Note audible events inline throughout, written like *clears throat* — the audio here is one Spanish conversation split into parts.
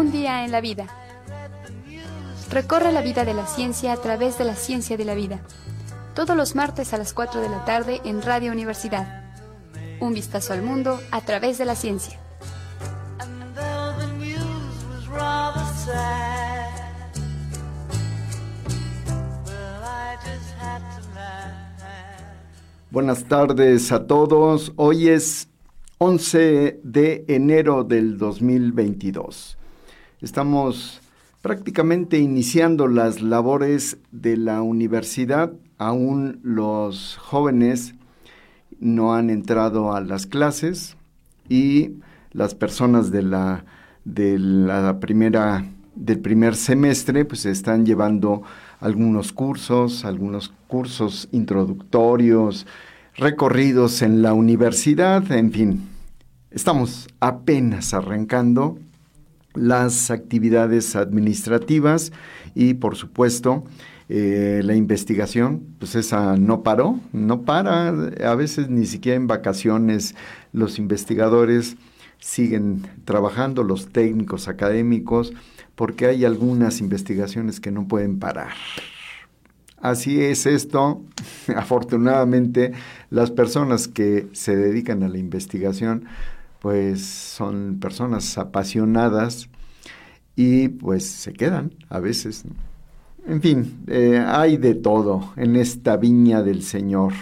Un día en la vida. Recorre la vida de la ciencia a través de la ciencia de la vida. Todos los martes a las 4 de la tarde en Radio Universidad. Un vistazo al mundo a través de la ciencia. Buenas tardes a todos. Hoy es 11 de enero del 2022. Estamos prácticamente iniciando las labores de la universidad. Aún los jóvenes no han entrado a las clases y las personas de la, de la primera, del primer semestre pues están llevando algunos cursos, algunos cursos introductorios, recorridos en la universidad, en fin, estamos apenas arrancando las actividades administrativas y por supuesto eh, la investigación, pues esa no paró, no para, a veces ni siquiera en vacaciones los investigadores siguen trabajando, los técnicos académicos, porque hay algunas investigaciones que no pueden parar. Así es esto. *laughs* Afortunadamente, las personas que se dedican a la investigación, pues son personas apasionadas y pues se quedan a veces. En fin, eh, hay de todo en esta viña del Señor.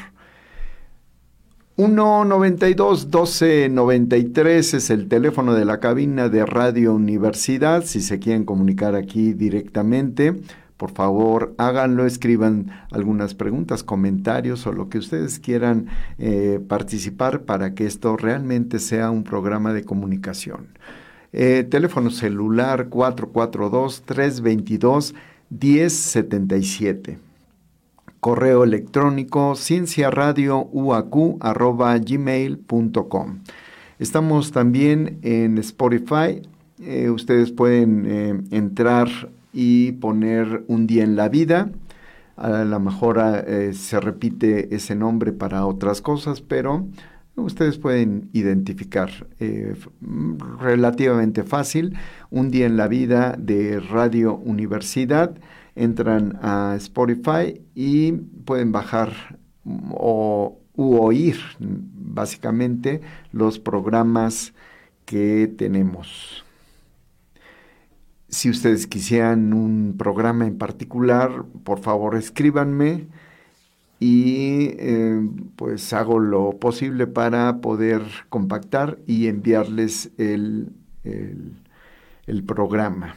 192-1293 es el teléfono de la cabina de Radio Universidad. Si se quieren comunicar aquí directamente, por favor háganlo, escriban algunas preguntas, comentarios o lo que ustedes quieran eh, participar para que esto realmente sea un programa de comunicación. Eh, teléfono celular 442-322-1077 correo electrónico cienciaradiouacu.gmail.com. Estamos también en Spotify. Eh, ustedes pueden entrar y poner un día en la vida. A lo mejor eh, se repite ese nombre para otras cosas, pero ustedes pueden identificar relativamente fácil un día en la vida de Radio Universidad entran a Spotify y pueden bajar o u oír básicamente los programas que tenemos. Si ustedes quisieran un programa en particular, por favor escríbanme y eh, pues hago lo posible para poder compactar y enviarles el, el programa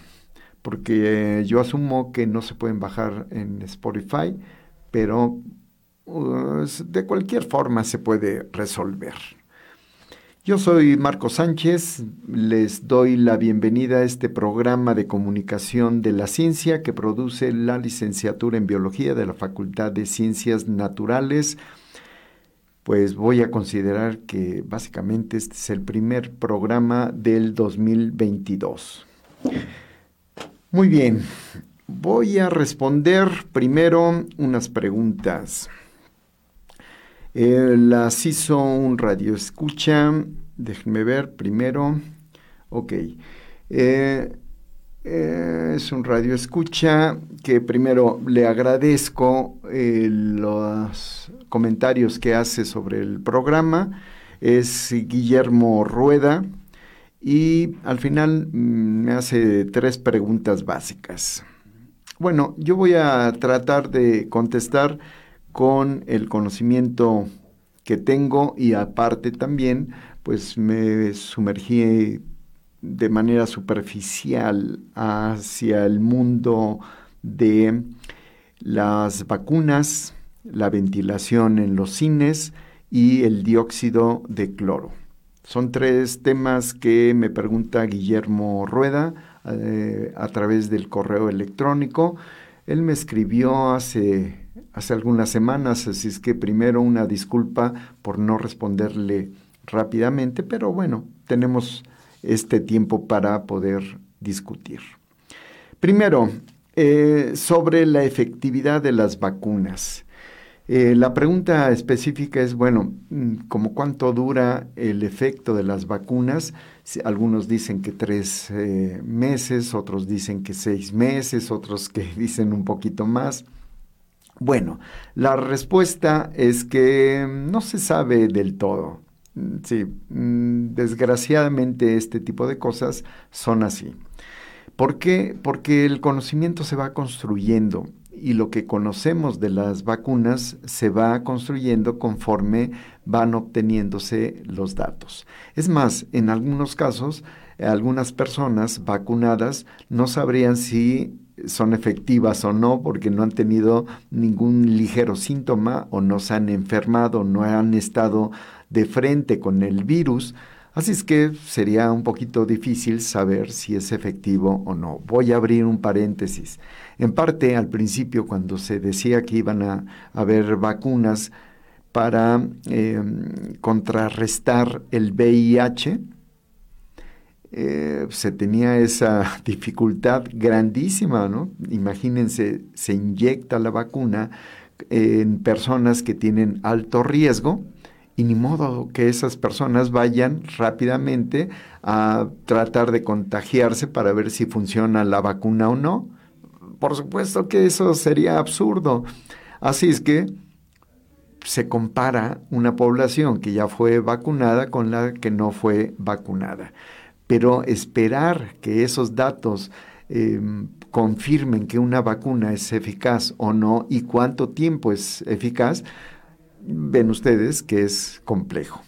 porque yo asumo que no se pueden bajar en Spotify, pero pues, de cualquier forma se puede resolver. Yo soy Marco Sánchez, les doy la bienvenida a este programa de comunicación de la ciencia que produce la licenciatura en biología de la Facultad de Ciencias Naturales. Pues voy a considerar que básicamente este es el primer programa del 2022. Muy bien, voy a responder primero unas preguntas. Eh, las hizo un radio escucha. Déjenme ver primero. Ok. Eh, eh, es un radio escucha que primero le agradezco los comentarios que hace sobre el programa. Es Guillermo Rueda y al final mm, me hace tres preguntas básicas. Bueno, yo voy a tratar de contestar con el conocimiento que tengo y aparte también pues me sumergí de manera superficial hacia el mundo de las vacunas, la ventilación en los cines y el dióxido de cloro. Son tres temas que me pregunta Guillermo Rueda eh, a través del correo electrónico. Él me escribió hace, hace algunas semanas, así es que primero una disculpa por no responderle rápidamente, pero bueno, tenemos este tiempo para poder discutir. Primero, eh, sobre la efectividad de las vacunas. Eh, la pregunta específica es, bueno, mm, ¿cómo cuánto dura el efecto de las vacunas? Algunos dicen que tres eh, meses, otros dicen que seis meses, otros que *laughs* dicen un poquito más. Bueno, la respuesta es que no se sabe del todo. Mm, sí, mm, desgraciadamente este tipo de cosas son así. ¿Por qué? Porque el conocimiento se va construyendo y lo que conocemos de las vacunas se va construyendo conforme van obteniéndose los datos. Es más, en algunos casos, algunas personas vacunadas no sabrían si son efectivas o no porque no han tenido ningún ligero síntoma o no se han enfermado, no han estado de frente con el virus. Así es que sería un poquito difícil saber si es efectivo o no. Voy a abrir un paréntesis. En parte, al principio, cuando se decía que iban a haber vacunas para em, contrarrestar el VIH, eh, se tenía esa *laughs* dificultad grandísima, ¿no? Imagínense, se inyecta la vacuna en personas que tienen alto riesgo y ni modo que esas personas vayan rápidamente a tratar de contagiarse para ver si funciona la vacuna o no por supuesto que eso sería absurdo. Así es que se compara una población que ya fue vacunada con la que no fue vacunada. Pero esperar que esos datos em, confirmen que una vacuna es eficaz o no y cuánto tiempo es eficaz, ven ustedes que es complejo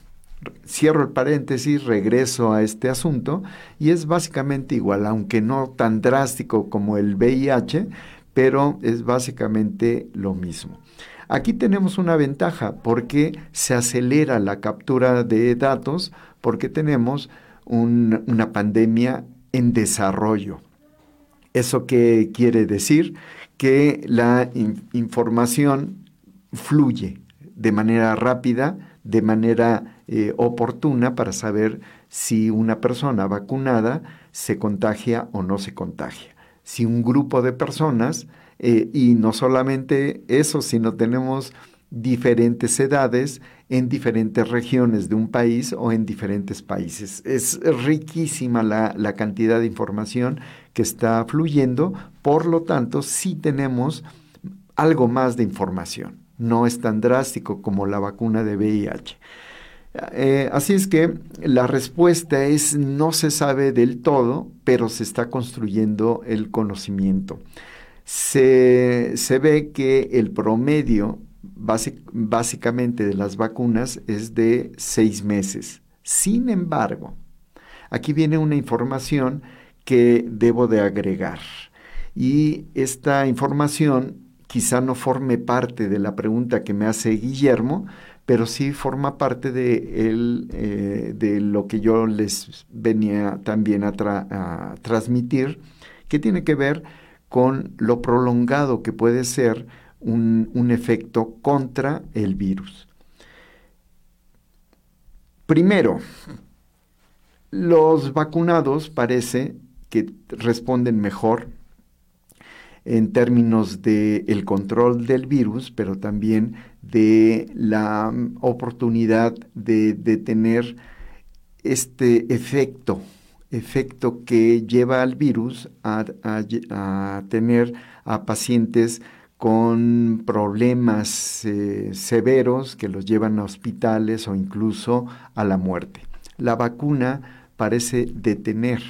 cierro el paréntesis, regreso a este asunto y es básicamente igual, aunque no tan drástico como el VIH, pero es básicamente lo mismo. Aquí tenemos una ventaja porque se acelera la captura de datos porque tenemos una pandemia en desarrollo. ¿Eso qué quiere decir? Que la información fluye de manera rápida, de manera eh, oportuna para saber si una persona vacunada se contagia o no se contagia. Si un grupo de personas, eh, y no solamente eso, sino tenemos diferentes edades en diferentes regiones de un país o en diferentes países. Es riquísima la, la cantidad de información que está fluyendo, por lo tanto, sí tenemos algo más de información no es tan drástico como la vacuna de VIH. Eh, así es que la respuesta es no se sabe del todo, pero se está construyendo el conocimiento. Se, ve que el promedio básicamente de las vacunas es de seis meses. Sin embargo, aquí viene una información que debo de agregar. Y esta información quizá no forme parte de la pregunta que me hace Guillermo, pero sí forma parte de, eh, de lo que yo les venía también a, transmitir, que tiene que ver con lo prolongado que puede ser un, un efecto contra el virus. Primero, los vacunados parece que responden mejor en términos del el control del virus, pero también de la oportunidad de, tener este efecto, efecto que lleva al virus a, tener a pacientes con problemas eh, severos que los llevan a hospitales o incluso a la muerte. La vacuna parece detener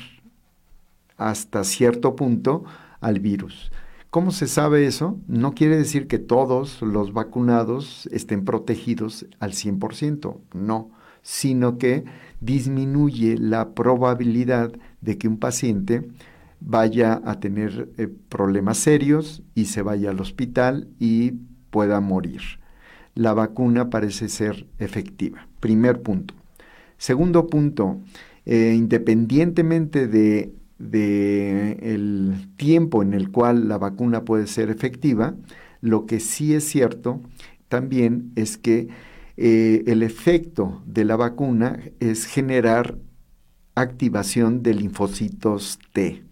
hasta cierto punto al virus. ¿Cómo se sabe eso? No quiere decir que todos los vacunados estén protegidos al 100%, no, sino que disminuye la probabilidad de que un paciente vaya a tener eh, problemas serios y se vaya al hospital y pueda morir. La vacuna parece ser efectiva. Primer punto. Segundo punto, eh, independientemente de el tiempo en el cual la vacuna puede ser efectiva, lo que sí es cierto también es que eh, el efecto de la vacuna es generar activación de linfocitos T.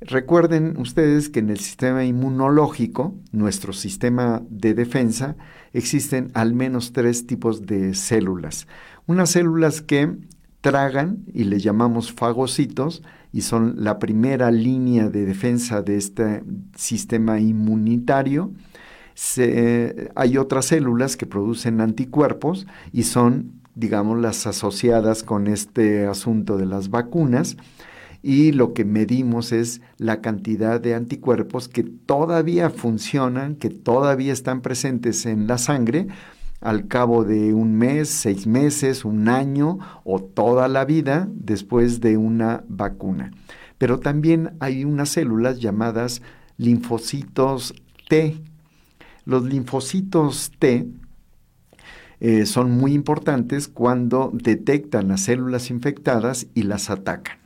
Recuerden ustedes que en el sistema inmunológico, nuestro sistema de defensa, existen al menos tres tipos de células. Unas células que tragan y le llamamos fagocitos y son la primera línea de defensa de este sistema inmunitario. hay otras células que producen anticuerpos y son, digamos, las asociadas con este asunto de las vacunas y lo que medimos es la cantidad de anticuerpos que todavía funcionan, que todavía están presentes en la sangre al cabo de un mes, seis meses, un año o toda la vida después de una vacuna. Pero también hay unas células llamadas linfocitos T. Los linfocitos T eh, son muy importantes cuando detectan las células infectadas y las atacan.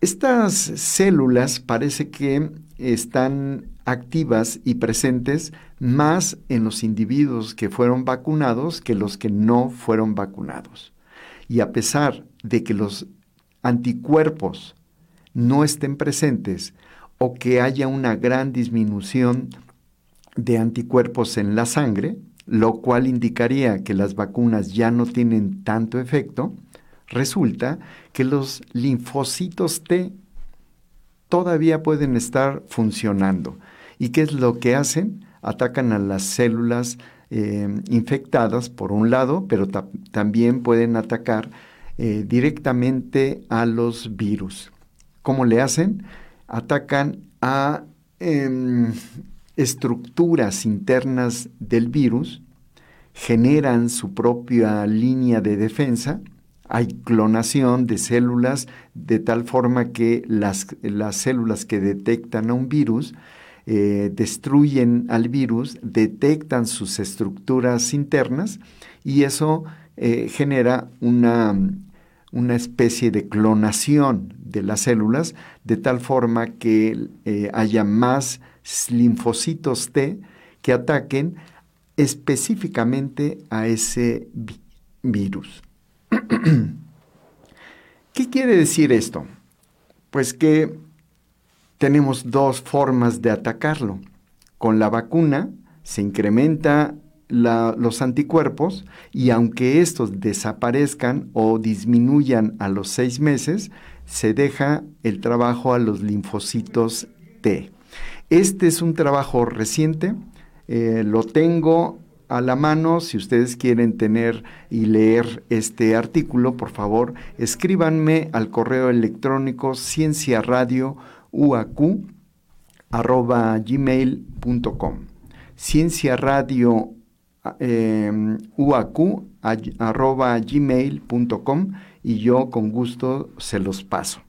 Estas células parece que están activas y presentes más en los individuos que fueron vacunados que los que no fueron vacunados. Y a pesar de que los anticuerpos no estén presentes o que haya una gran disminución de anticuerpos en la sangre, lo cual indicaría que las vacunas ya no tienen tanto efecto, resulta que los linfocitos T todavía pueden estar funcionando. ¿Y qué es lo que hacen? Atacan a las células eh, infectadas por un lado, pero también pueden atacar eh, directamente a los virus. ¿Cómo le hacen? Atacan a em, estructuras internas del virus, generan su propia línea de defensa, hay clonación de células de tal forma que las, células que detectan a un virus eh, destruyen al virus, detectan sus estructuras internas y eso eh, genera una, una, especie de clonación de las células de tal forma que eh, haya más linfocitos T que ataquen específicamente a ese virus. *clears throat* ¿Qué quiere decir esto? Pues que tenemos dos formas de atacarlo. Con la vacuna se incrementa los anticuerpos y aunque estos desaparezcan o disminuyan a los seis meses, se deja el trabajo a los linfocitos T. Este es un trabajo reciente, eh, lo tengo a la mano. Si ustedes quieren tener y leer este artículo, por favor, escríbanme al correo electrónico cienciaradio.uac@gmail.com. Cienciaradio eh, y yo con gusto se los paso.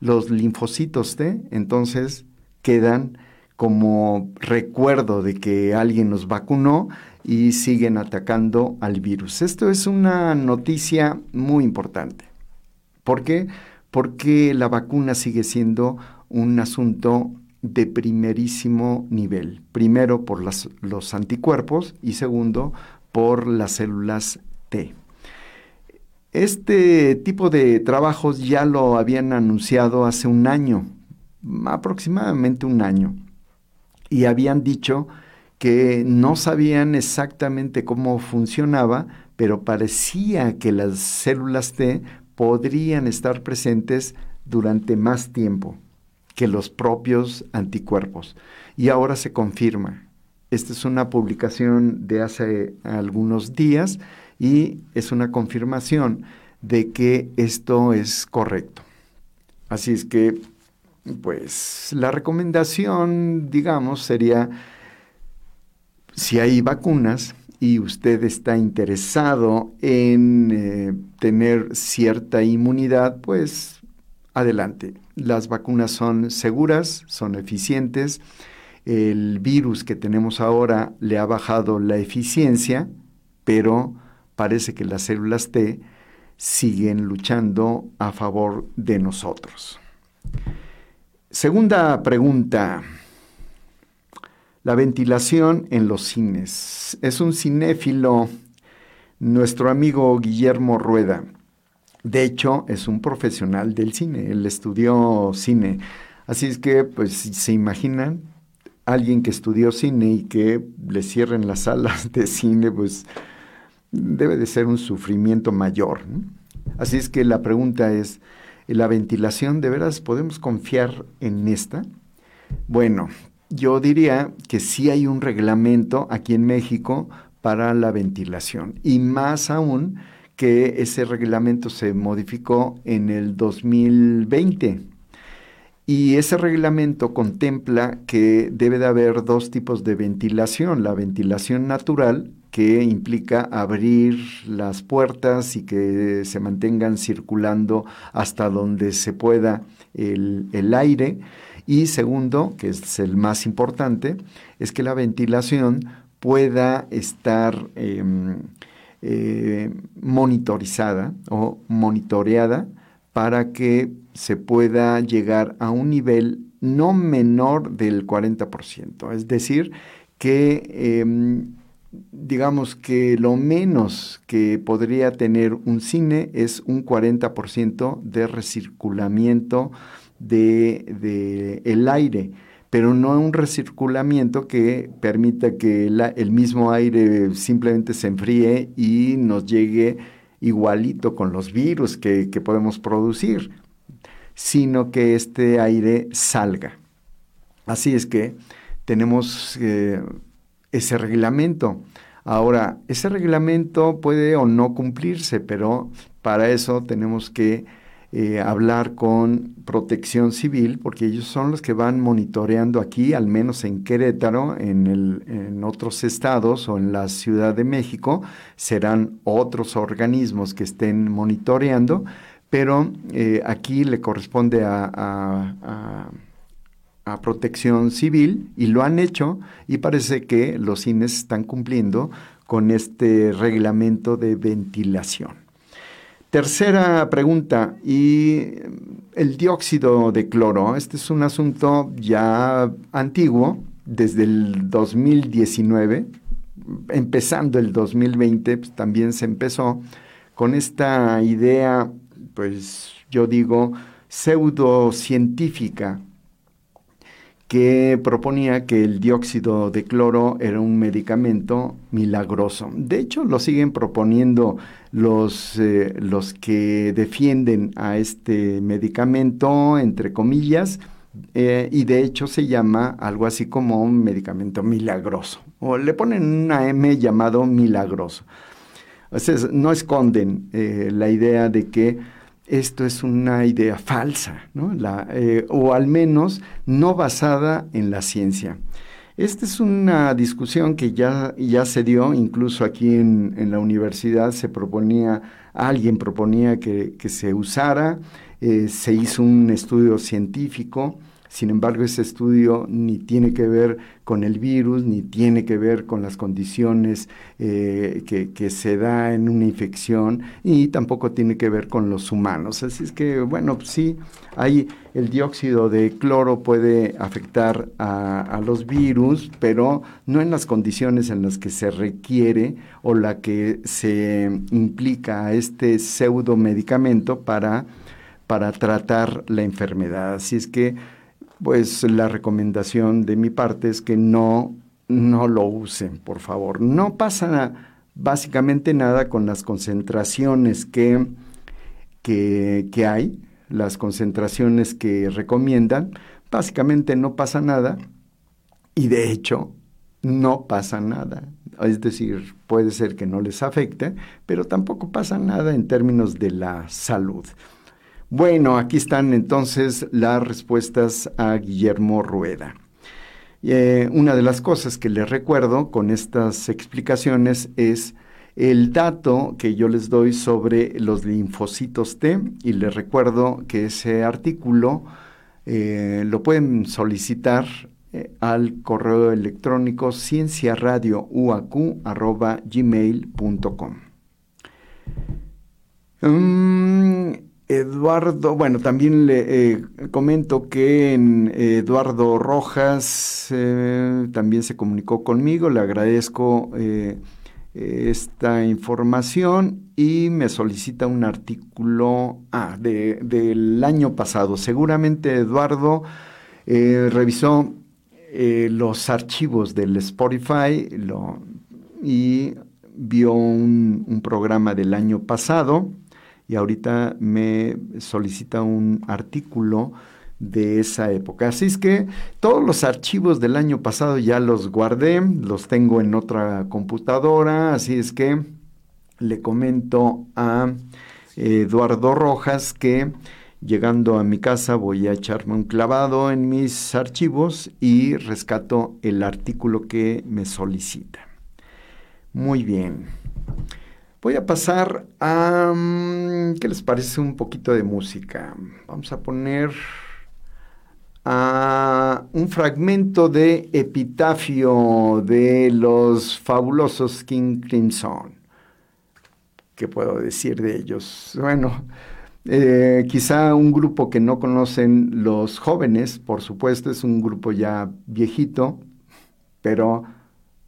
Los linfocitos entonces quedan como recuerdo de que alguien nos vacunó y siguen atacando al virus. Esto es una noticia muy importante. ¿Por qué? Porque la vacuna sigue siendo un asunto de primerísimo nivel. Primero por los anticuerpos y segundo por las células T. Este tipo de trabajos ya lo habían anunciado hace un año, aproximadamente un año, y habían dicho que no sabían exactamente cómo funcionaba, pero parecía que las células T podrían estar presentes durante más tiempo que los propios anticuerpos. Y ahora se confirma. Esta es una publicación de hace algunos días y es una confirmación de que esto es correcto. Así es que, pues, la recomendación, digamos, sería si hay vacunas y usted está interesado en eh, tener cierta inmunidad, pues adelante. Las vacunas son seguras, son eficientes. El virus que tenemos ahora le ha bajado la eficiencia, pero parece que las células T siguen luchando a favor de nosotros. Segunda pregunta. La ventilación en los cines. Es un cinéfilo, nuestro amigo Guillermo Rueda. De hecho, es un profesional del cine, él estudió cine. Así es que, pues, si se imaginan, alguien que estudió cine y que le cierren las salas de cine, pues debe de ser un sufrimiento mayor. Así es que la pregunta es, ¿la ventilación de veras podemos confiar en esta? Bueno, yo diría que sí hay un reglamento aquí en México para la ventilación y más aún que ese reglamento se modificó en el 2020. Y ese reglamento contempla que debe de haber dos tipos de ventilación, la ventilación natural, que implica abrir las puertas y que se mantengan circulando hasta donde se pueda el, el aire, y segundo, que es el más importante, es que la ventilación pueda estar em, eh, monitorizada o monitoreada para que se pueda llegar a un nivel no menor del 40%. Es decir, que em, digamos que lo menos que podría tener un cine es un 40% de recirculamiento de, el aire, pero no un recirculamiento que permita que el mismo aire simplemente se enfríe y nos llegue igualito con los virus que, podemos producir, sino que este aire salga. Así es que tenemos eh, ese reglamento. Ahora, ese reglamento puede o no cumplirse, pero para eso tenemos que eh, hablar con protección civil, porque ellos son los que van monitoreando aquí, al menos en Querétaro, en, otros estados o en la Ciudad de México, serán otros organismos que estén monitoreando, pero eh, aquí le corresponde a, a protección civil y lo han hecho y parece que los cines están cumpliendo con este reglamento de ventilación. Tercera pregunta, y el dióxido de cloro, este es un asunto ya antiguo, desde el 2019, empezando el 2020, pues, también se empezó con esta idea, pues yo digo, pseudocientífica que proponía que el dióxido de cloro era un medicamento milagroso. De hecho, lo siguen proponiendo los, eh, los que defienden a este medicamento, entre comillas, eh, y de hecho se llama algo así como un medicamento milagroso, o le ponen una M llamado milagroso. O sea, no esconden eh, la idea de que esto es una idea falsa, ¿no? Eh, o al menos no basada en la ciencia. Esta es una discusión que ya, ya se dio, incluso aquí en, la universidad se proponía, alguien proponía que, se usara, eh, se hizo un estudio científico, sin embargo, ese estudio ni tiene que ver con el virus, ni tiene que ver con las condiciones eh, que, se da en una infección, y tampoco tiene que ver con los humanos. Así es que, bueno, pues sí, hay el dióxido de cloro puede afectar a, los virus, pero no en las condiciones en las que se requiere o la que se implica este pseudo medicamento para, para tratar la enfermedad. Así es que pues la recomendación de mi parte es que no, no lo usen, por favor. No pasa básicamente nada con las concentraciones que, que, que hay, las concentraciones que recomiendan. Básicamente no pasa nada y de hecho no pasa nada. Es decir, puede ser que no les afecte, pero tampoco pasa nada en términos de la salud. Bueno, aquí están entonces las respuestas a Guillermo Rueda. Eh, una de las cosas que les recuerdo con estas explicaciones es el dato que yo les doy sobre los linfocitos T y les recuerdo que ese artículo eh, lo pueden solicitar eh, al correo electrónico cienciaradiouac.gmail.com. Eduardo, bueno, también le eh, comento que en Eduardo Rojas eh, también se comunicó conmigo, le agradezco eh, esta información y me solicita un artículo ah, del año pasado. Seguramente Eduardo eh, revisó eh, los archivos del Spotify y vio un, programa del año pasado y ahorita me solicita un artículo de esa época. Así es que todos los archivos del año pasado ya los guardé, los tengo en otra computadora, así es que le comento a Eduardo Rojas que llegando a mi casa voy a echarme un clavado en mis archivos y rescato el artículo que me solicita. Muy bien. Voy a pasar a... Mm, ¿Qué les parece un poquito de música? Vamos a poner a un fragmento de epitafio de los fabulosos King Crimson. ¿Qué puedo decir de ellos? Bueno, eh, quizá un grupo que no conocen los jóvenes, por supuesto, es un grupo ya viejito, pero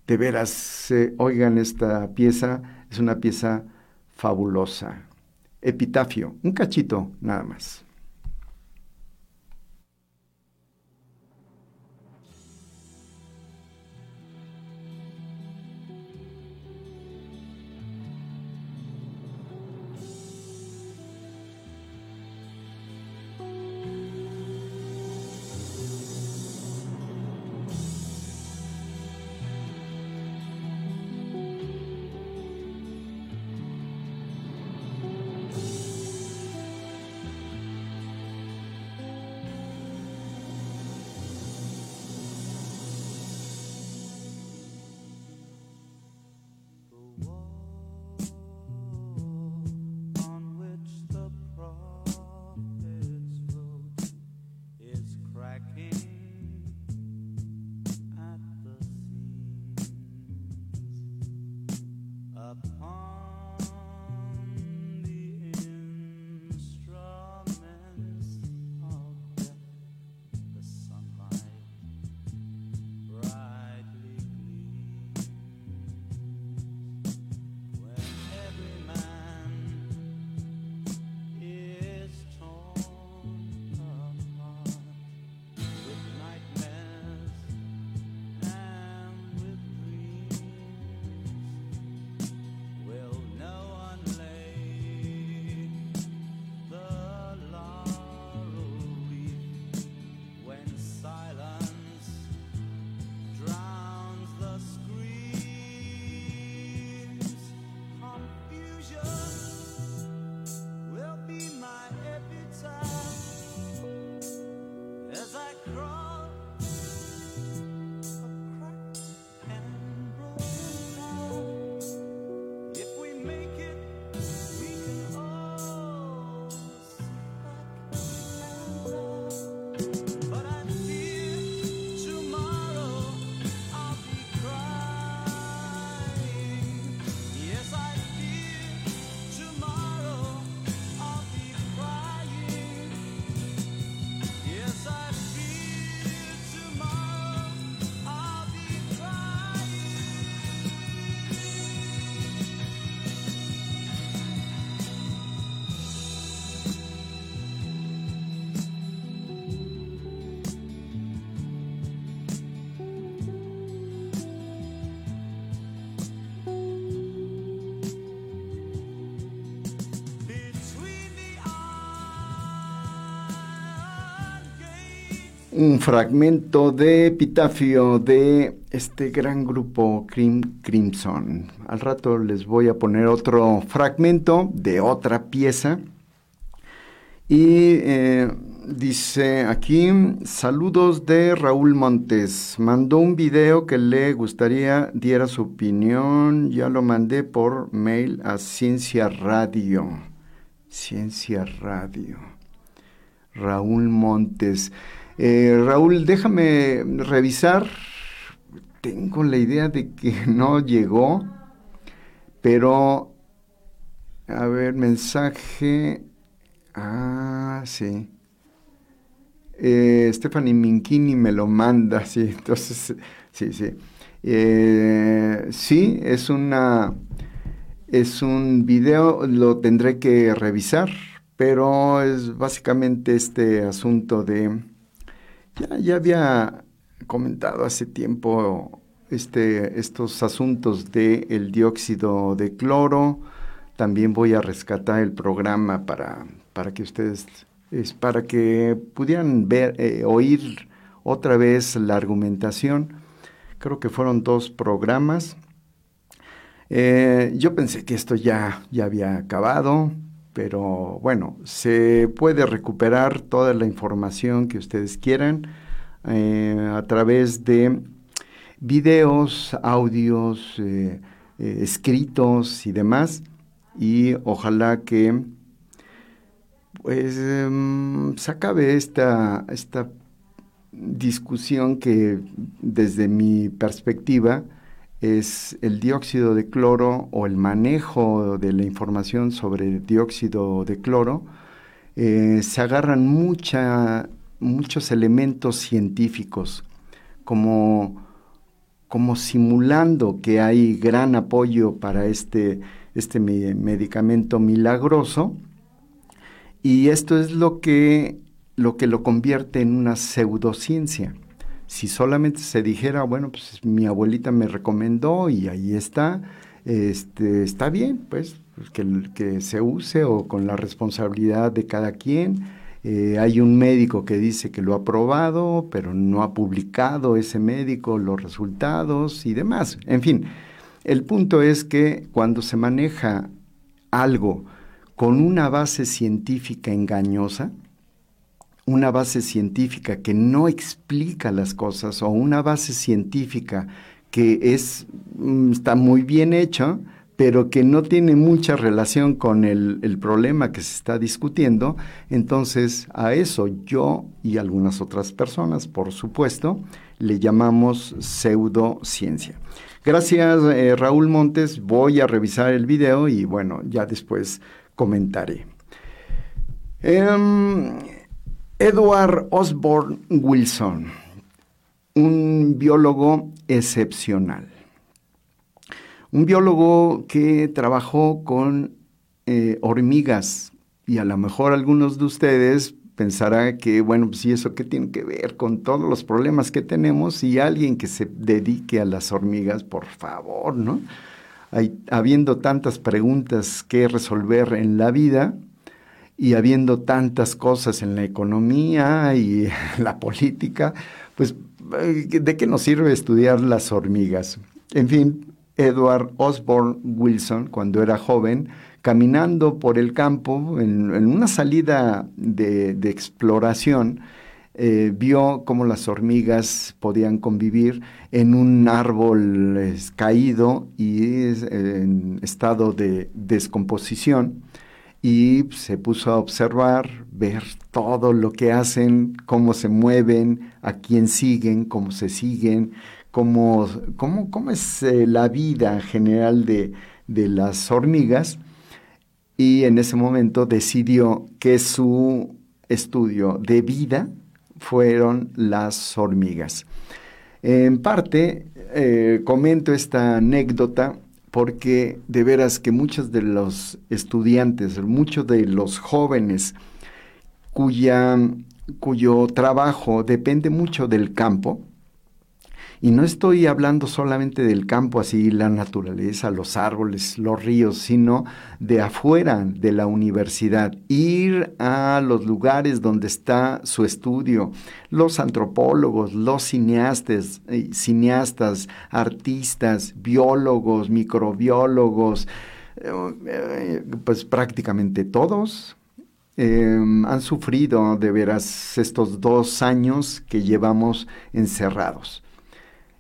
de veras, oigan esta pieza, es una pieza fabulosa. Epitafio, un cachito nada más. Un fragmento de epitafio de este gran grupo Crimson. Al rato les voy a poner otro fragmento de otra pieza. Y eh, dice aquí, saludos de Raúl Montes. Mandó un video que le gustaría diera su opinión. Ya lo mandé por mail a Ciencia Radio. Ciencia Radio. Raúl Montes. Eh, Raúl, déjame revisar. Tengo la idea de que *laughs* no llegó, pero a ver, mensaje. Ah, sí. Eh, Stephanie Minchini me lo manda, *laughs* sí, entonces, sí, sí. Eh, sí, es una es un video, lo tendré que revisar, pero es básicamente este asunto de ya, ya había comentado hace tiempo este, estos asuntos del el dióxido de cloro. También voy a rescatar el programa para, para que ustedes, es para que pudieran ver, eh, oír otra vez la argumentación. Creo que fueron dos programas. Eh, yo pensé que esto ya, ya había acabado, pero bueno, se puede recuperar toda la información que ustedes quieran eh, a través de videos, audios, eh, eh, escritos y demás. Y ojalá que pues em, se acabe esta, esta discusión que desde mi perspectiva es el dióxido de cloro o el manejo de la información sobre el dióxido de cloro. Eh, se agarran mucha, muchos elementos científicos como como simulando que hay gran apoyo para este, este medicamento milagroso. Y esto es lo que, lo que lo convierte en una pseudociencia. Si solamente se dijera, bueno, pues mi abuelita me recomendó y ahí está, este, está bien, pues, pues que, que se use o con la responsabilidad de cada quien eh, hay un médico que dice que lo ha probado, pero no ha publicado ese médico los resultados y demás. En fin, el punto es que cuando se maneja algo con una base científica engañosa, una base científica que no explica las cosas o una base científica que es, mm, está muy bien hecha, pero que no tiene mucha relación con el, problema que se está discutiendo, entonces a eso yo y algunas otras personas, por supuesto, le llamamos pseudociencia. Gracias eh, Raúl Montes, voy a revisar el video y bueno, ya después comentaré. Em, Edward Osborne Wilson, un biólogo excepcional un biólogo que trabajó con eh, hormigas y a lo mejor algunos de ustedes pensarán que, bueno, pues ¿y eso qué tiene que ver con todos los problemas que tenemos? Y alguien que se dedique a las hormigas, por favor, ¿no? Habiendo tantas preguntas que resolver en la vida y habiendo tantas cosas en la economía y *laughs* la política, pues eh, ¿de qué nos sirve estudiar las hormigas? En fin, Edward Osborne Wilson, cuando era joven, caminando por el campo en, una salida de, exploración, eh, vio cómo las hormigas podían convivir en un árbol caído y en estado de descomposición y se puso a observar, ver todo lo que hacen, cómo se mueven, a quién siguen, cómo se siguen, cómo, cómo, es eh, la vida general de, las hormigas y en ese momento decidió que su estudio de vida fueron las hormigas. En parte, eh, comento esta anécdota porque de veras que muchos de los estudiantes, muchos de los jóvenes cuya, cuyo trabajo depende mucho del campo, y no estoy hablando solamente del campo así, la naturaleza, los árboles, los ríos, sino de afuera de la universidad, ir a los lugares donde está su estudio, los antropólogos, los cineastas, eh, cineastas, artistas, biólogos, microbiólogos, eh, pues prácticamente todos em, han sufrido de veras estos dos años que llevamos encerrados.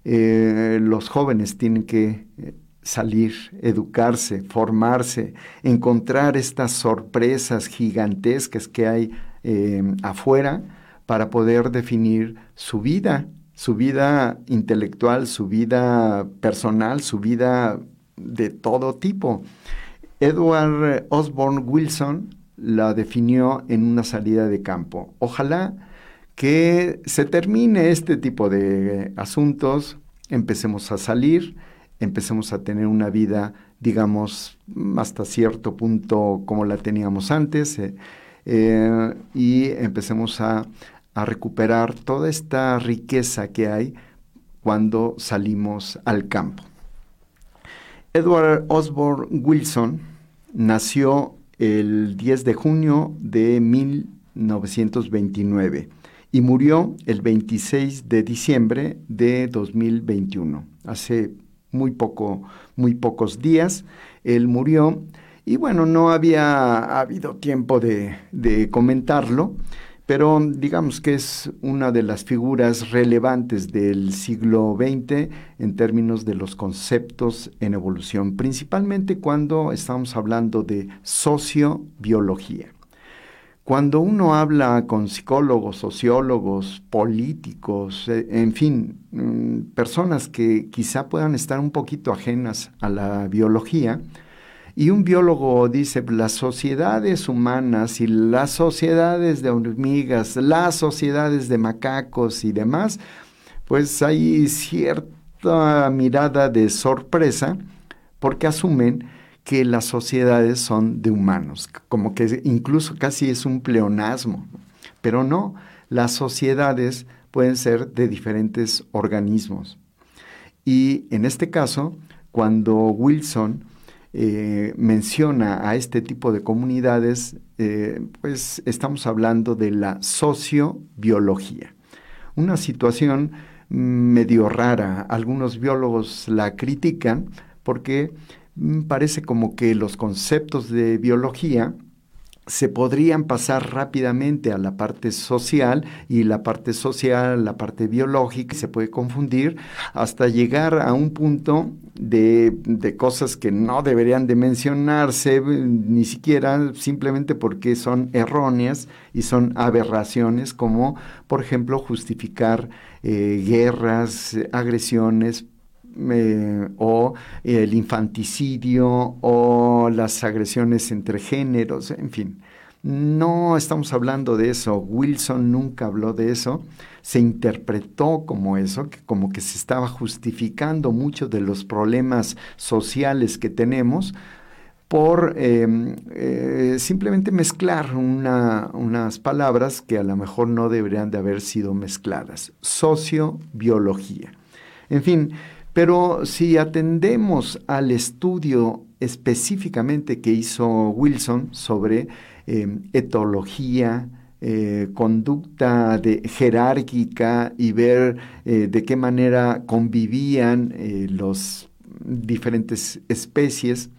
Eh, los jóvenes tienen que eh, salir, educarse, formarse, encontrar estas sorpresas gigantescas que hay eh, afuera para poder definir su vida, su vida intelectual, su vida personal, su vida de todo tipo. Edward Osborne Wilson la definió en una salida de campo. Ojalá que se termine este tipo de asuntos empecemos a salir, empecemos a tener una vida, digamos, hasta cierto punto como la teníamos antes, eh, eh, y empecemos a, a recuperar toda esta riqueza que hay cuando salimos al campo. Edward Osborne Wilson nació el 10 de junio de 1929 y murió el 26 de diciembre de 2021. Hace muy poco, muy pocos días él murió y bueno, no había habido tiempo de, de comentarlo, pero digamos que es una de las figuras relevantes del siglo XX en términos de los conceptos en evolución, principalmente cuando estamos hablando de sociobiología. Cuando uno habla con psicólogos, sociólogos, políticos, eh, en fin, mm, personas que quizá puedan estar un poquito ajenas a la biología, y un biólogo dice, las sociedades humanas y las sociedades de hormigas, las sociedades de macacos y demás, pues hay cierta mirada de sorpresa porque asumen que las sociedades son de humanos, como que incluso casi es un pleonasmo, pero no, las sociedades pueden ser de diferentes organismos. Y en este caso, cuando Wilson eh, menciona a este tipo de comunidades, eh, pues estamos hablando de la sociobiología. Una situación medio rara. Algunos biólogos la critican porque parece como que los conceptos de biología se podrían pasar rápidamente a la parte social y la parte social, la parte biológica, se puede confundir hasta llegar a un punto de, de, cosas que no deberían de mencionarse, ni siquiera simplemente porque son erróneas y son aberraciones, como por ejemplo justificar eh, guerras, agresiones o el infanticidio o las agresiones entre géneros, en fin. No estamos hablando de eso. Wilson nunca habló de eso. Se interpretó como eso, como que se estaba justificando muchos de los problemas sociales que tenemos por em, eh, simplemente mezclar unas palabras que a lo mejor no deberían de haber sido mezcladas. Sociobiología. En fin, pero si atendemos al estudio específicamente que hizo Wilson sobre em, etología, eh, conducta jerárquica y ver eh, de qué manera convivían eh, las diferentes especies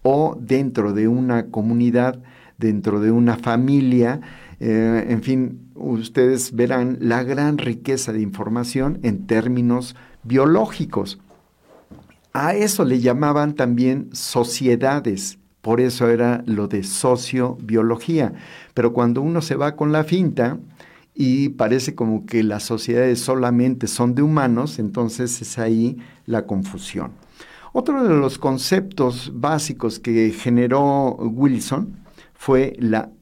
o dentro de una comunidad, dentro de una familia, en fin, ustedes verán la gran riqueza de información en términos biológicos. A eso le llamaban también sociedades, por eso era lo de sociobiología. Pero cuando uno se va con la finta y parece como que las sociedades solamente son de humanos, entonces es ahí la confusión. Otro de los conceptos básicos que generó Wilson fue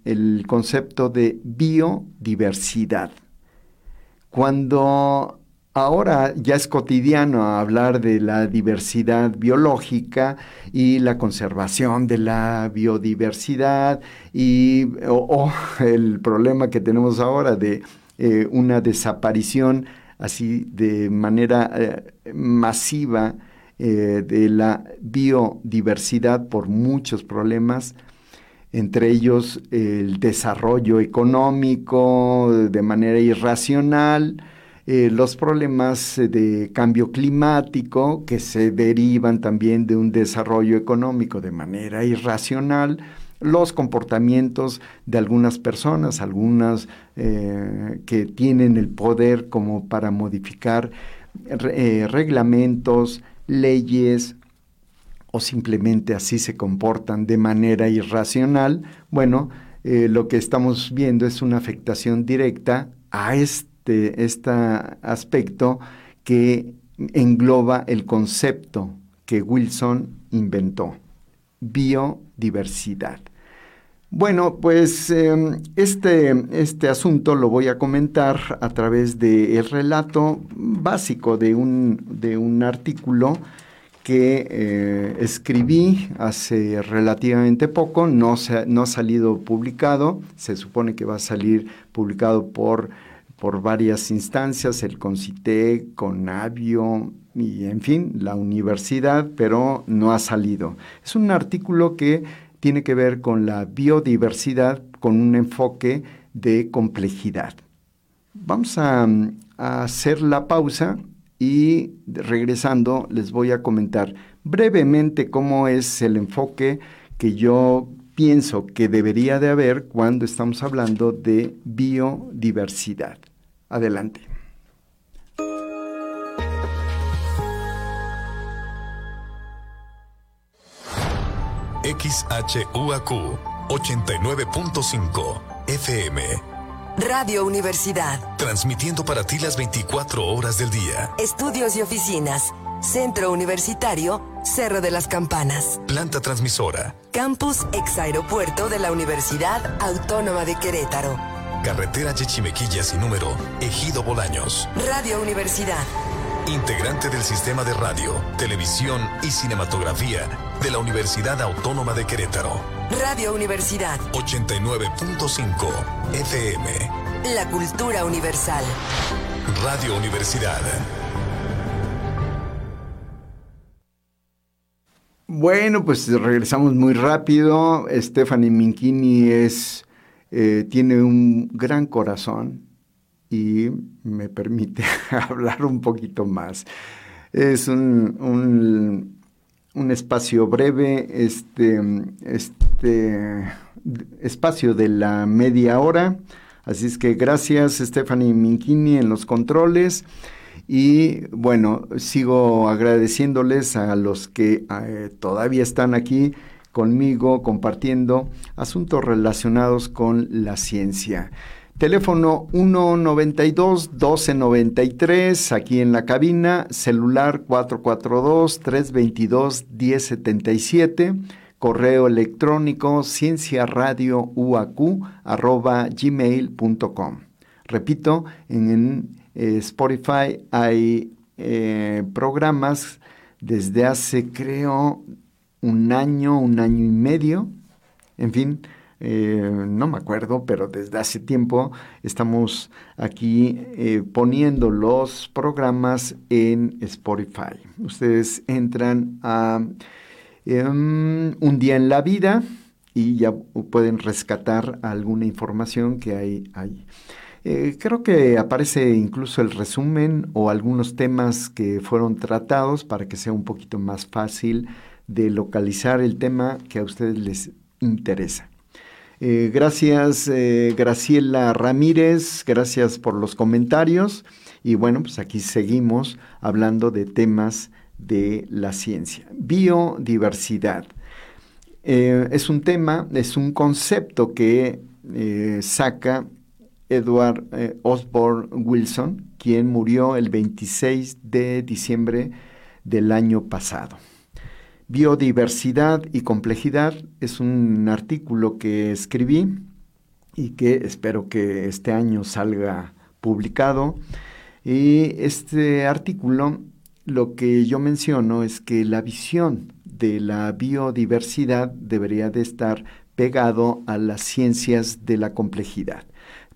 el concepto de biodiversidad. Cuando Ahora ya es cotidiano hablar de la diversidad biológica y la conservación de la biodiversidad y o, el problema que tenemos ahora de eh, una desaparición así de manera eh, masiva eh, de la biodiversidad por muchos problemas entre ellos el desarrollo económico de manera irracional, eh, los problemas eh, de cambio climático que se derivan también de un desarrollo económico de manera irracional, los comportamientos de algunas personas, algunas eh, que tienen el poder como para modificar reglamentos, leyes, o simplemente así se comportan de manera irracional, bueno, lo que estamos viendo es una afectación directa a este este, aspecto que engloba el concepto que Wilson inventó, biodiversidad. Bueno, pues em, este, este, asunto lo voy a comentar a través del relato básico de un, de un artículo que eh, escribí hace relativamente poco, no, no ha salido publicado, se supone que va a salir publicado por, por varias instancias, el CONCITE, CONAVIO y en fin, la universidad, pero no ha salido. Es un artículo que tiene que ver con la biodiversidad con un enfoque de complejidad. Vamos a, hacer la pausa y regresando les voy a comentar brevemente cómo es el enfoque que yo pienso que debería de haber cuando estamos hablando de biodiversidad. Adelante. XHUAQ 89.5 FM. Radio Universidad. Transmitiendo para ti las 24 horas del día. Estudios y oficinas. Centro Universitario, Cerro de las Campanas. Planta transmisora. Campus ex aeropuerto de la Universidad Autónoma de Querétaro. Carretera Chechimequilla sin número, Ejido Bolaños. Radio Universidad. Integrante del sistema de radio, televisión y cinematografía de la Universidad Autónoma de Querétaro. Radio Universidad 89.5 FM. La cultura universal. Radio Universidad. Bueno, pues regresamos muy rápido. Stephanie Minkini es, eh, tiene un gran corazón y me permite *laughs* hablar un poquito más. Es un un espacio breve, este, este espacio de la media hora. Así es que gracias Stephanie Minchini en los controles. Y bueno, sigo agradeciéndoles a los que eh, todavía están aquí conmigo compartiendo asuntos relacionados con la ciencia. Teléfono 192-1293, aquí en la cabina, celular 442-322-1077, correo electrónico cienciaradiouacu.gmail.com. Repito, en, eh, Spotify hay eh, programas desde hace, creo, un año, un año y medio, en fin, eh, no me acuerdo, pero desde hace tiempo estamos aquí poniendo los programas en Spotify. Ustedes entran a em, Un día en la vida y ya pueden rescatar alguna información que hay ahí. Eh, creo que aparece incluso el resumen o algunos temas que fueron tratados para que sea un poquito más fácil de localizar el tema que a ustedes les interesa. Eh, gracias eh, Graciela Ramírez, gracias por los comentarios y bueno, pues aquí seguimos hablando de temas de la ciencia. Biodiversidad. Es un tema, es un concepto que saca Edward Osborne Wilson, quien murió el 26 de diciembre del año pasado. Biodiversidad y complejidad es un artículo que escribí y que espero que este año salga publicado. Y este artículo lo que yo menciono es que la visión de la biodiversidad debería de estar pegado a las ciencias de la complejidad.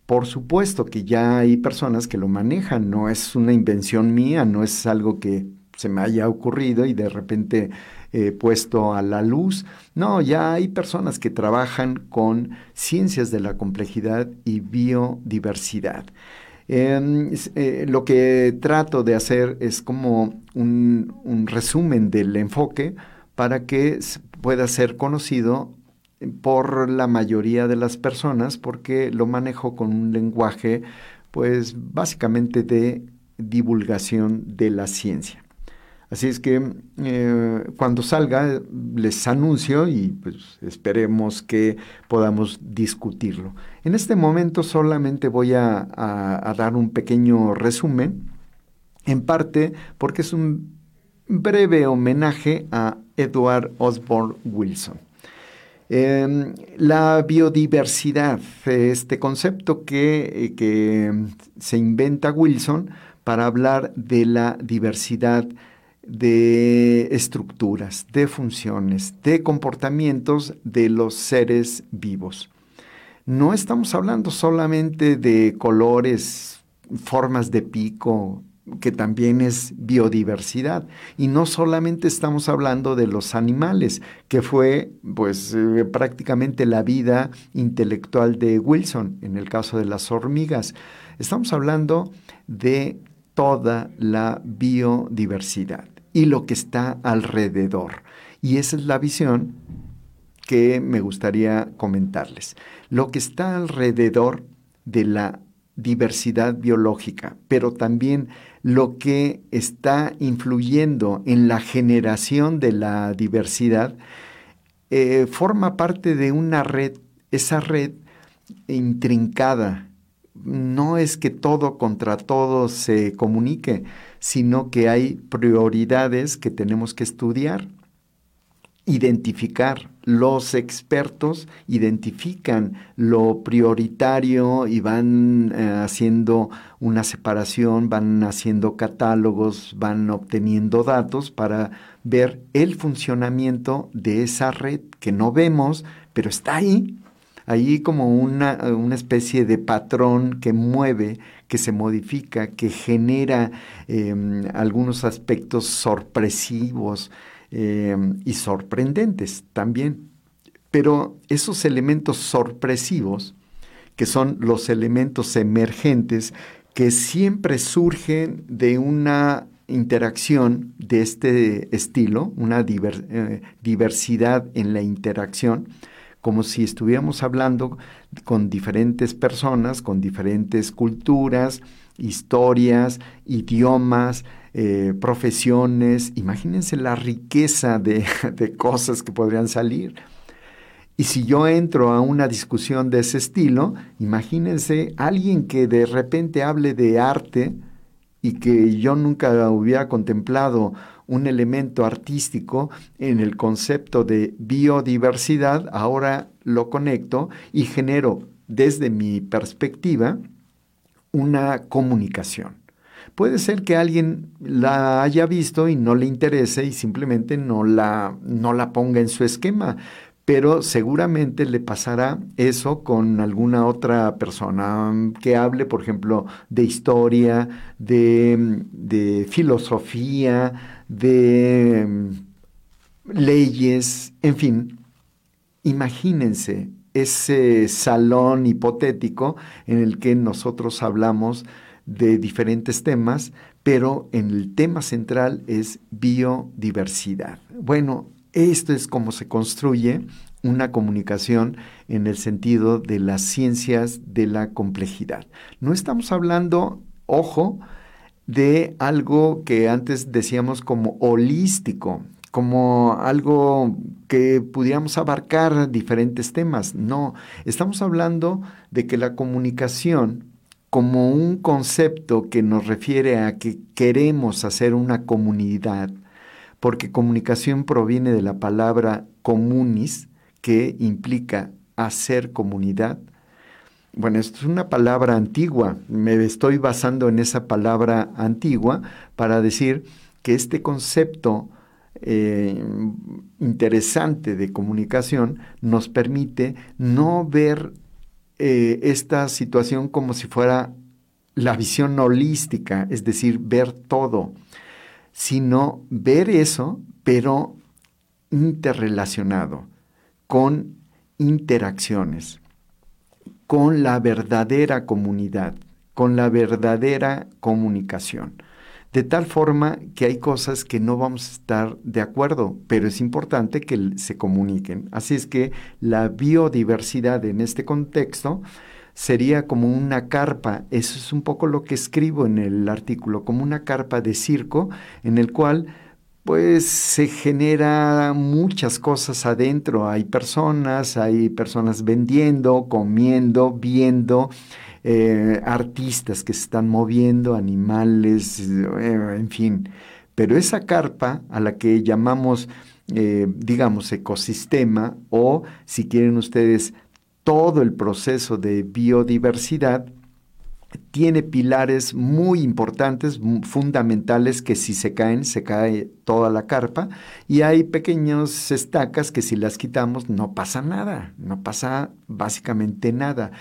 Por supuesto que ya hay personas que lo manejan, no es una invención mía, no es algo que se me haya ocurrido y de repente eh, puesto a la luz. No, ya hay personas que trabajan con ciencias de la complejidad y biodiversidad. Em, eh, lo que trato de hacer es como un, resumen del enfoque para que pueda ser conocido por la mayoría de las personas porque lo manejo con un lenguaje pues básicamente de divulgación de la ciencia. Así es que eh, cuando salga les anuncio y pues esperemos que podamos discutirlo. En este momento solamente voy a, dar un pequeño resumen, en parte porque es un breve homenaje a Edward Osborne Wilson. Em, la biodiversidad, este concepto que, que se inventa Wilson para hablar de la diversidad de estructuras, de funciones, de comportamientos de los seres vivos. No estamos hablando solamente de colores, formas de pico, que también es biodiversidad. Y no solamente estamos hablando de los animales, que fue pues eh, prácticamente la vida intelectual de Wilson, en el caso de las hormigas. Estamos hablando de toda la biodiversidad y lo que está alrededor. Y esa es la visión que me gustaría comentarles. Lo que está alrededor de la diversidad biológica, pero también lo que está influyendo en la generación de la diversidad, eh, forma parte de una red, esa red intrincada. No es que todo contra todo se comunique, sino que hay prioridades que tenemos que estudiar, identificar. Los expertos identifican lo prioritario y van eh, haciendo una separación, van haciendo catálogos, van obteniendo datos para ver el funcionamiento de esa red que no vemos, pero está ahí, ahí como una, una especie de patrón que mueve que se modifica, que genera em, algunos aspectos sorpresivos em, y sorprendentes también. Pero esos elementos sorpresivos, que son los elementos emergentes, que siempre surgen de una interacción de este estilo, una eh, diversidad en la interacción, como si estuviéramos hablando con diferentes personas, con diferentes culturas, historias, idiomas, eh, profesiones. Imagínense la riqueza de, *laughs* de cosas que podrían salir. Y si yo entro a una discusión de ese estilo, imagínense alguien que de repente hable de arte y que yo nunca hubiera contemplado un elemento artístico en el concepto de biodiversidad, ahora lo conecto y genero desde mi perspectiva una comunicación. Puede ser que alguien la haya visto y no le interese y simplemente no la, no la ponga en su esquema, pero seguramente le pasará eso con alguna otra persona que hable, por ejemplo, de historia, de, de filosofía, de mm, leyes, en fin, imagínense ese salón hipotético en el que nosotros hablamos de diferentes temas, pero en el tema central es biodiversidad. Bueno, esto es como se construye una comunicación en el sentido de las ciencias de la complejidad. No estamos hablando, ojo, de algo que antes decíamos como holístico, como algo que pudiéramos abarcar diferentes temas. No, estamos hablando de que la comunicación como un concepto que nos refiere a que queremos hacer una comunidad, porque comunicación proviene de la palabra comunis, que implica hacer comunidad, bueno, esto es una palabra antigua, me estoy basando en esa palabra antigua para decir que este concepto eh, interesante de comunicación nos permite no ver eh, esta situación como si fuera la visión holística, es decir, ver todo, sino ver eso, pero interrelacionado, con interacciones con la verdadera comunidad, con la verdadera comunicación. De tal forma que hay cosas que no vamos a estar de acuerdo, pero es importante que se comuniquen. Así es que la biodiversidad en este contexto sería como una carpa, eso es un poco lo que escribo en el artículo, como una carpa de circo en el cual pues se genera muchas cosas adentro. Hay personas, hay personas vendiendo, comiendo, viendo, eh, artistas que se están moviendo, animales, eh, en fin. Pero esa carpa a la que llamamos eh, digamos, ecosistema o, si quieren ustedes, todo el proceso de biodiversidad, tiene pilares muy importantes, fundamentales, que si se caen, se cae toda la carpa, y hay pequeñas estacas que si las quitamos no pasa nada, no pasa básicamente nada,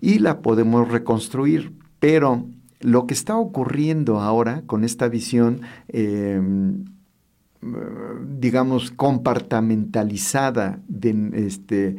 y la podemos reconstruir, pero lo que está ocurriendo ahora con esta visión, em, digamos, compartamentalizada de este,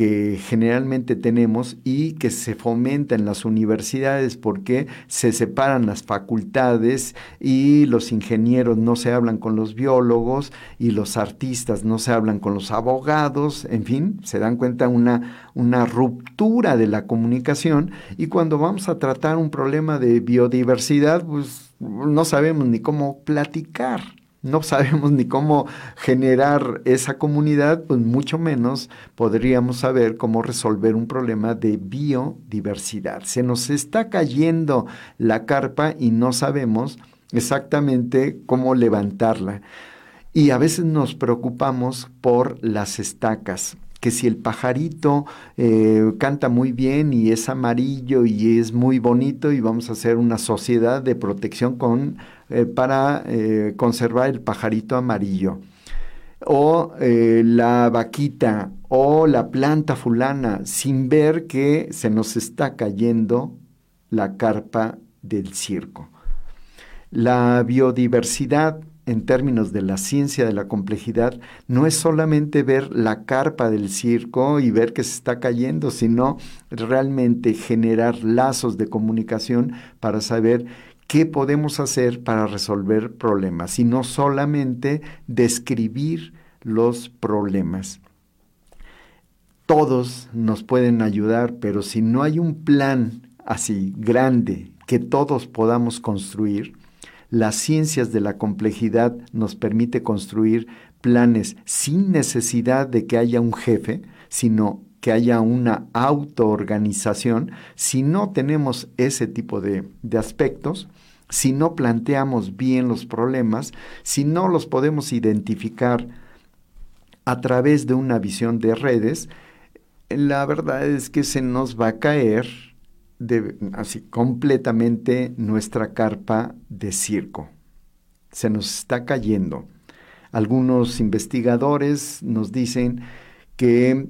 que generalmente tenemos y que se fomenta en las universidades porque se separan las facultades y los ingenieros no se hablan con los biólogos y los artistas no se hablan con los abogados, en fin, se dan cuenta una, una ruptura de la comunicación. Y cuando vamos a tratar un problema de biodiversidad, pues no sabemos ni cómo platicar no sabemos ni cómo generar esa comunidad, pues mucho menos podríamos saber cómo resolver un problema de biodiversidad. Se nos está cayendo la carpa y no sabemos exactamente cómo levantarla. Y a veces nos preocupamos por las estacas que si el pajarito eh, canta muy bien y es amarillo y es muy bonito y vamos a hacer una sociedad de protección con, eh, para eh, conservar el pajarito amarillo. O la vaquita o la planta fulana sin ver que se nos está cayendo la carpa del circo. La biodiversidad en términos de la ciencia de la complejidad no es solamente ver la carpa del circo y ver que se está cayendo, sino realmente generar lazos de comunicación para saber qué podemos hacer para resolver problemas y no solamente describir los problemas. Todos nos pueden ayudar, pero si no hay un plan así grande que todos podamos construir, las ciencias de la complejidad nos permite construir planes sin necesidad de que haya un jefe, sino que haya una autoorganización. Si no tenemos ese tipo de, de aspectos, si no planteamos bien los problemas, si no los podemos identificar a través de una visión de redes, la verdad es que se nos va a caer así completamente nuestra carpa de circo. Se nos está cayendo. Algunos investigadores nos dicen que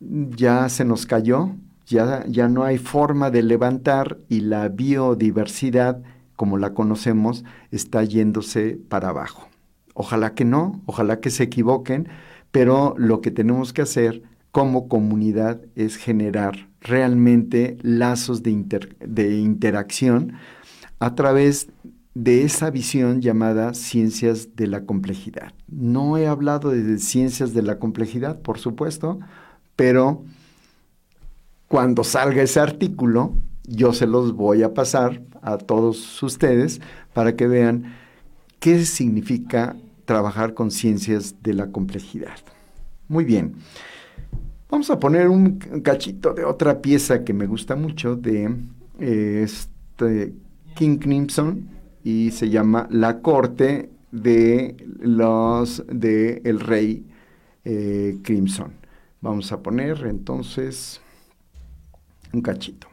ya se nos cayó, ya, ya no hay forma de levantar y la biodiversidad, como la conocemos, está yéndose para abajo. Ojalá que no, ojalá que se equivoquen, pero lo que tenemos que hacer como comunidad es generar realmente lazos de, de interacción a través de esa visión llamada ciencias de la complejidad. No he hablado de ciencias de la complejidad, por supuesto, pero cuando salga ese artículo, yo se los voy a pasar a todos ustedes para que vean qué significa trabajar con ciencias de la complejidad. Muy bien. Vamos a poner un cachito de otra pieza que me gusta mucho de este King Crimson y se llama La corte de los de el rey eh, Crimson. Vamos a poner entonces un cachito.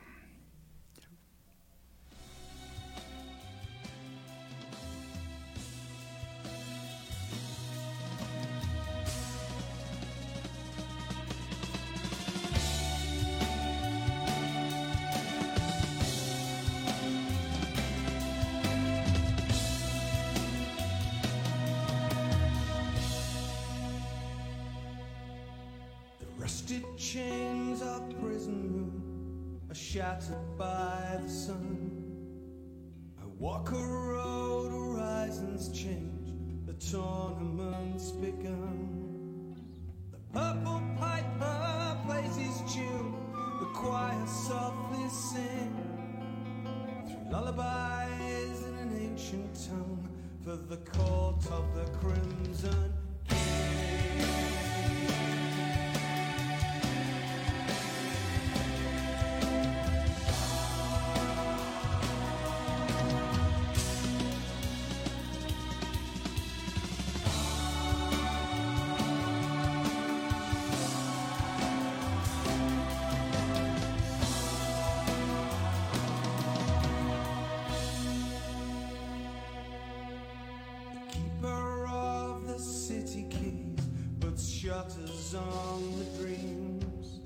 On the dreams.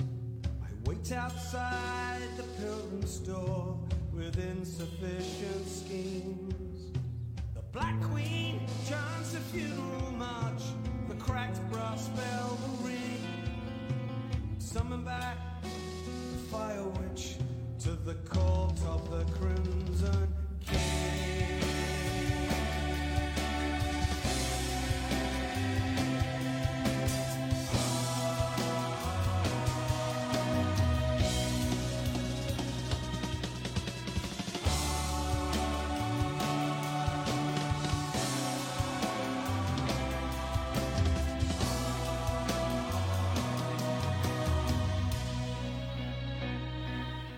I wait outside the pilgrim store with insufficient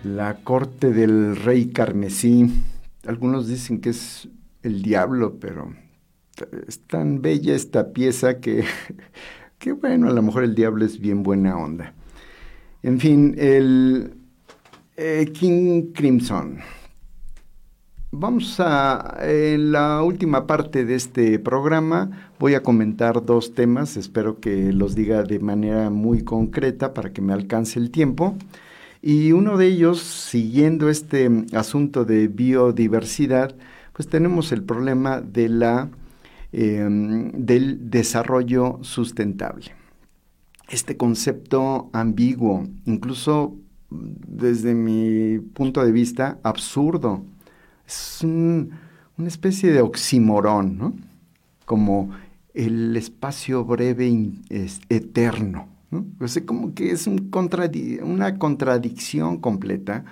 La corte del rey carmesí. Algunos dicen que es el diablo, pero es tan bella esta pieza que, *laughs* que bueno, a lo mejor el diablo es bien buena onda. En fin, el eh, King Crimson. Vamos a, en la última parte de este programa, voy a comentar dos temas, espero que los diga de manera muy concreta para que me alcance el tiempo. Y uno de ellos, siguiendo este asunto de biodiversidad, pues tenemos el problema de la, em, del desarrollo sustentable. Este concepto ambiguo, incluso desde mi punto de vista, absurdo. Es una especie de oximorón, ¿no? Como el espacio breve es eterno. ¿No? como que es un una contradicción completa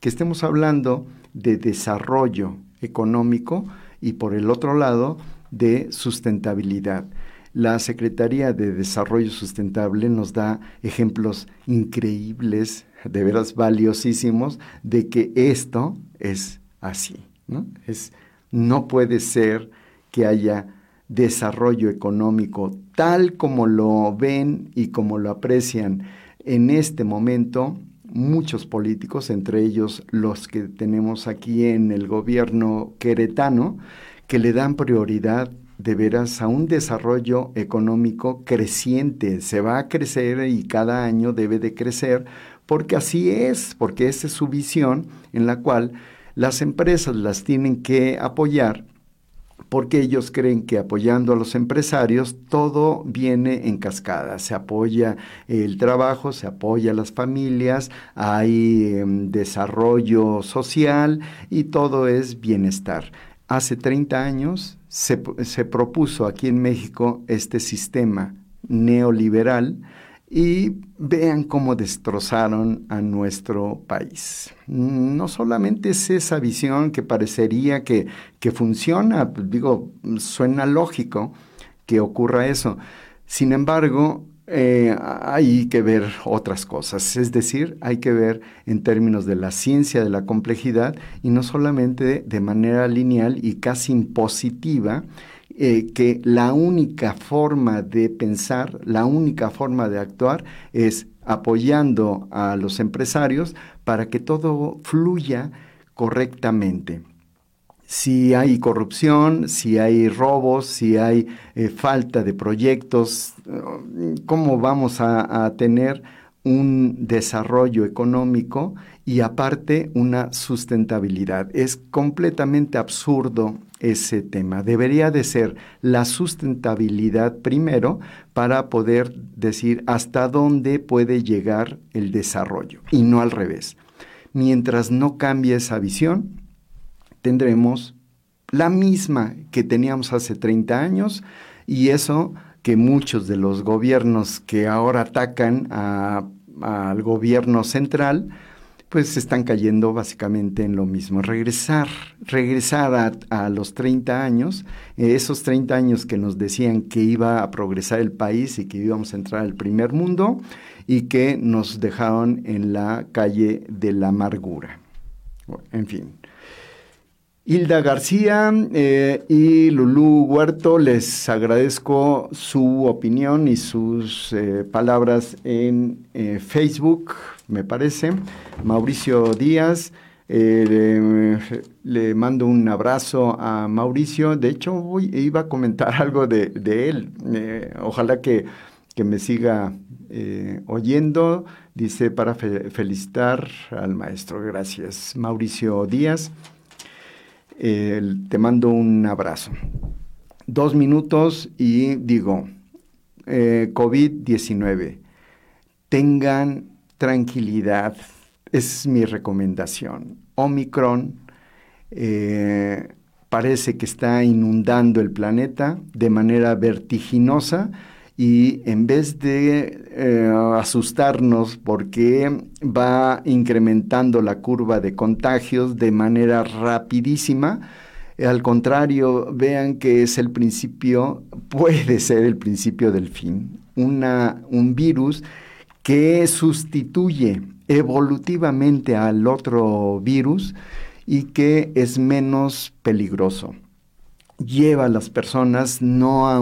que estemos hablando de desarrollo económico y por el otro lado de sustentabilidad. La Secretaría de Desarrollo Sustentable nos da ejemplos increíbles, de veras valiosísimos, de que esto es así. ¿no? Es, no puede ser que haya desarrollo económico tal como lo ven y como lo aprecian en este momento muchos políticos, entre ellos los que tenemos aquí en el gobierno queretano, que le dan prioridad de veras a un desarrollo económico creciente. Se va a crecer y cada año debe de crecer porque así es, porque esa es su visión en la cual las empresas las tienen que apoyar porque ellos creen que apoyando a los empresarios todo viene en cascada. Se apoya el trabajo, se apoya a las familias, hay em, desarrollo social y todo es bienestar. Hace 30 años se, se propuso aquí en México este sistema neoliberal y vean cómo destrozaron a nuestro país. No solamente es esa visión que parecería que, que funciona, digo, suena lógico que ocurra eso. Sin embargo, eh, hay que ver otras cosas, es decir, hay que ver en términos de la ciencia de la complejidad y no solamente de manera lineal y casi impositiva eh, que la única forma de pensar, la única forma de actuar es apoyando a los empresarios para que todo fluya correctamente. Si hay corrupción, si hay robos, si hay eh, falta de proyectos, ¿cómo vamos a tener un desarrollo económico y aparte una sustentabilidad? Es completamente absurdo ese tema. Debería de ser la sustentabilidad primero para poder decir hasta dónde puede llegar el desarrollo y no al revés. Mientras no cambie esa visión, tendremos la misma que teníamos hace 30 años y eso que muchos de los gobiernos que ahora atacan al gobierno central, pues están cayendo básicamente en lo mismo. Regresar, regresar a, los 30 años, eh, esos 30 años que nos decían que iba a progresar el país y que íbamos a entrar al primer mundo y que nos dejaron en la calle de la amargura. en fin. Hilda García eh, y Lulú Huerto, les agradezco su opinión y sus eh, palabras en Facebook, me parece. Mauricio Díaz, eh, le, mando un abrazo a Mauricio. De hecho, iba a comentar *laughs* algo de, él. Eh, ojalá que que me siga eh, oyendo. Dice para felicitar al maestro. Gracias. Mauricio Díaz. te mando un abrazo. Dos minutos y digo, eh, COVID-19, tengan tranquilidad. Es mi recomendación. Omicron eh, parece que está inundando el planeta de manera vertiginosa y en vez de eh, asustarnos porque va incrementando la curva de contagios de manera rapidísima, al contrario, vean que es el principio, puede ser el principio del fin. Una, un virus que sustituye evolutivamente al otro virus y que es menos peligroso. Lleva a las personas no a,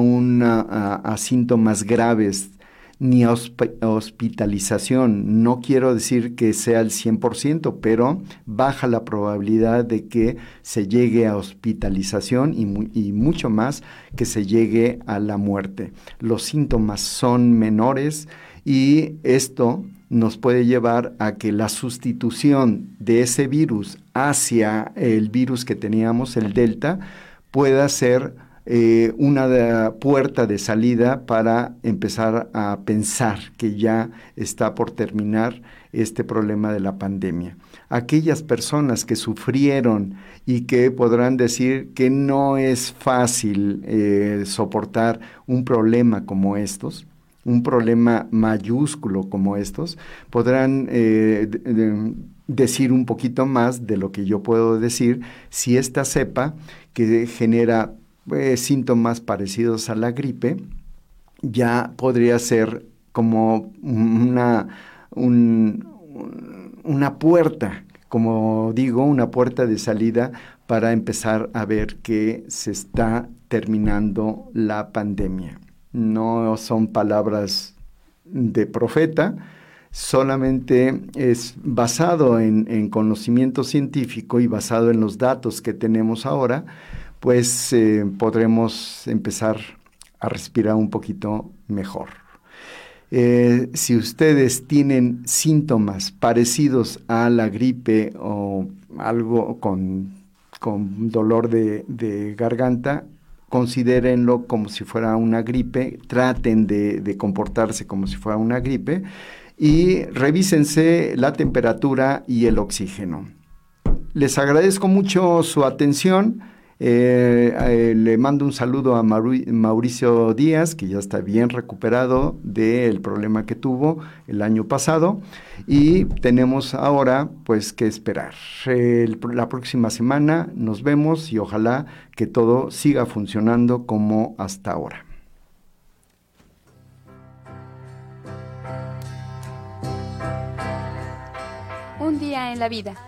a, síntomas graves ni a hospitalización. No quiero decir que sea el 100%, pero baja la probabilidad de que se llegue a hospitalización y, mucho más que se llegue a la muerte. Los síntomas son menores y esto nos puede llevar a que la sustitución de ese virus hacia el virus que teníamos, el Delta, pueda ser eh, una puerta de salida para empezar a pensar que ya está por terminar este problema de la pandemia. Aquellas personas que sufrieron y que podrán decir que no es fácil eh, soportar un problema como estos, un problema mayúsculo como estos, podrán eh, decir un poquito más de lo que yo puedo decir si esta cepa que genera eh, síntomas parecidos a la gripe ya podría ser como una, una puerta, como digo, una puerta de salida para empezar a ver que se está terminando la pandemia no son palabras de profeta, solamente es basado en, conocimiento científico y basado en los datos que tenemos ahora, pues eh, podremos empezar a respirar un poquito mejor. Eh, si ustedes tienen síntomas parecidos a la gripe o algo con, dolor de garganta, considérenlo como si fuera una gripe, traten de, comportarse como si fuera una gripe y revísense la temperatura y el oxígeno. Les agradezco mucho su atención. Eh, eh, le mando un saludo a Mauricio Díaz, que ya está bien recuperado del problema que tuvo el año pasado. Y tenemos ahora pues que esperar. la próxima semana nos vemos y ojalá que todo siga funcionando como hasta ahora. Un día en la vida